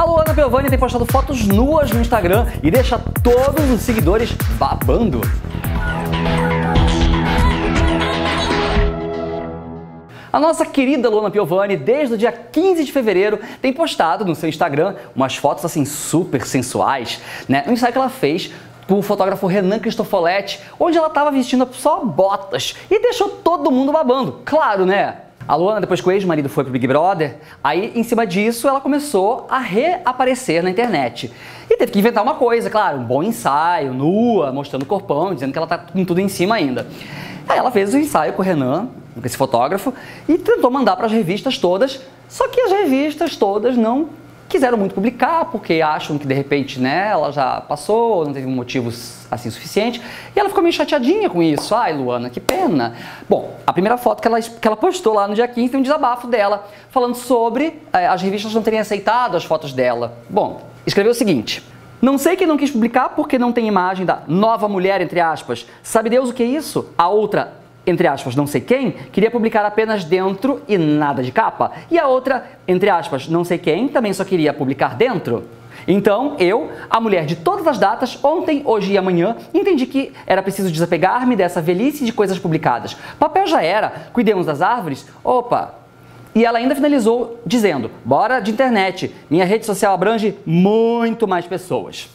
A Luana Piovani tem postado fotos nuas no Instagram e deixa todos os seguidores babando. A nossa querida Luana Piovani, desde o dia 15 de fevereiro, tem postado no seu Instagram umas fotos assim super sensuais, né? Um ensaio que ela fez com o fotógrafo Renan Cristofoletti, onde ela estava vestindo só botas e deixou todo mundo babando. Claro, né? A Luana, depois que o ex-marido foi pro Big Brother, aí em cima disso ela começou a reaparecer na internet. E teve que inventar uma coisa, claro, um bom ensaio, nua, mostrando o corpão, dizendo que ela tá com tudo em cima ainda. Aí ela fez o ensaio com o Renan, com esse fotógrafo, e tentou mandar para as revistas todas, só que as revistas todas não quiseram muito publicar, porque acham que de repente né, ela já passou, não teve motivos assim suficiente, e ela ficou meio chateadinha com isso. Ai, Luana, que pena. Bom, a primeira foto que ela, que ela postou lá no dia 15 tem um desabafo dela, falando sobre eh, as revistas não terem aceitado as fotos dela. Bom, escreveu o seguinte. Não sei quem não quis publicar porque não tem imagem da nova mulher, entre aspas. Sabe Deus o que é isso? A outra entre aspas, não sei quem, queria publicar apenas dentro e nada de capa. E a outra, entre aspas, não sei quem, também só queria publicar dentro. Então, eu, a mulher de todas as datas, ontem, hoje e amanhã, entendi que era preciso desapegar-me dessa velhice de coisas publicadas. Papel já era, cuidemos das árvores. Opa! E ela ainda finalizou dizendo: bora de internet, minha rede social abrange muito mais pessoas.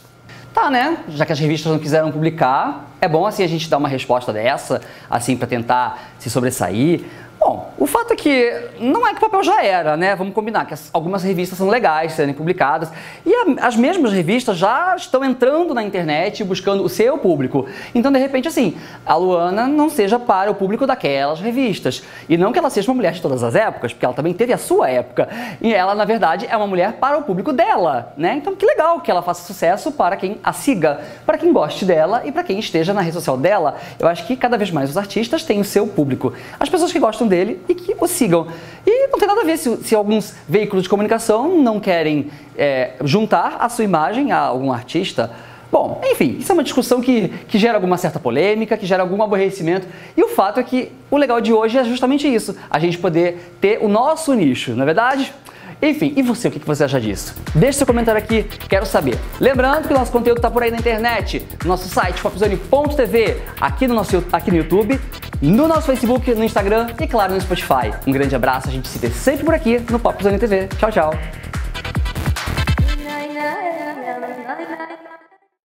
Tá, né? Já que as revistas não quiseram publicar, é bom assim a gente dar uma resposta dessa, assim para tentar se sobressair. Bom, o fato é que não é que o papel já era, né? Vamos combinar que as, algumas revistas são legais serem publicadas e a, as mesmas revistas já estão entrando na internet buscando o seu público. Então, de repente, assim, a Luana não seja para o público daquelas revistas. E não que ela seja uma mulher de todas as épocas, porque ela também teve a sua época. E ela, na verdade, é uma mulher para o público dela, né? Então, que legal que ela faça sucesso para quem a siga, para quem goste dela e para quem esteja na rede social dela. Eu acho que cada vez mais os artistas têm o seu público. As pessoas que gostam dele e que o sigam. E não tem nada a ver se, se alguns veículos de comunicação não querem é, juntar a sua imagem a algum artista. Bom, enfim, isso é uma discussão que, que gera alguma certa polêmica, que gera algum aborrecimento. E o fato é que o legal de hoje é justamente isso: a gente poder ter o nosso nicho, não é verdade? Enfim, e você, o que você acha disso? Deixe seu comentário aqui, quero saber. Lembrando que o nosso conteúdo está por aí na internet, no nosso site, popzone.tv, aqui no, nosso, aqui no YouTube, no nosso Facebook, no Instagram e, claro, no Spotify. Um grande abraço, a gente se vê sempre por aqui no Popzone TV. Tchau, tchau.